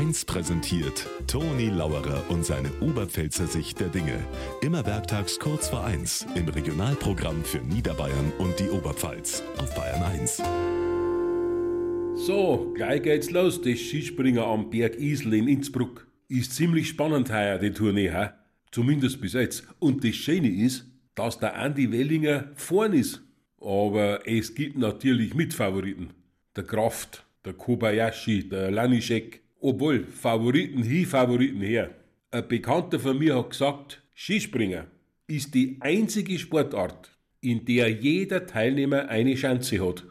1 präsentiert Toni Lauerer und seine Oberpfälzer Sicht der Dinge. Immer werktags kurz vor 1 im Regionalprogramm für Niederbayern und die Oberpfalz auf Bayern 1. So, gleich geht's los, das Skispringer am Berg Isel in Innsbruck. Ist ziemlich spannend heuer, die Tournee, hä? Zumindest bis jetzt. Und das Schöne ist, dass der Andi Wellinger vorn ist. Aber es gibt natürlich Mitfavoriten. Der Kraft, der Kobayashi, der Lanischek. Obwohl, Favoriten hi, Favoriten her. Ein Bekannter von mir hat gesagt, Skispringen ist die einzige Sportart, in der jeder Teilnehmer eine Chance hat.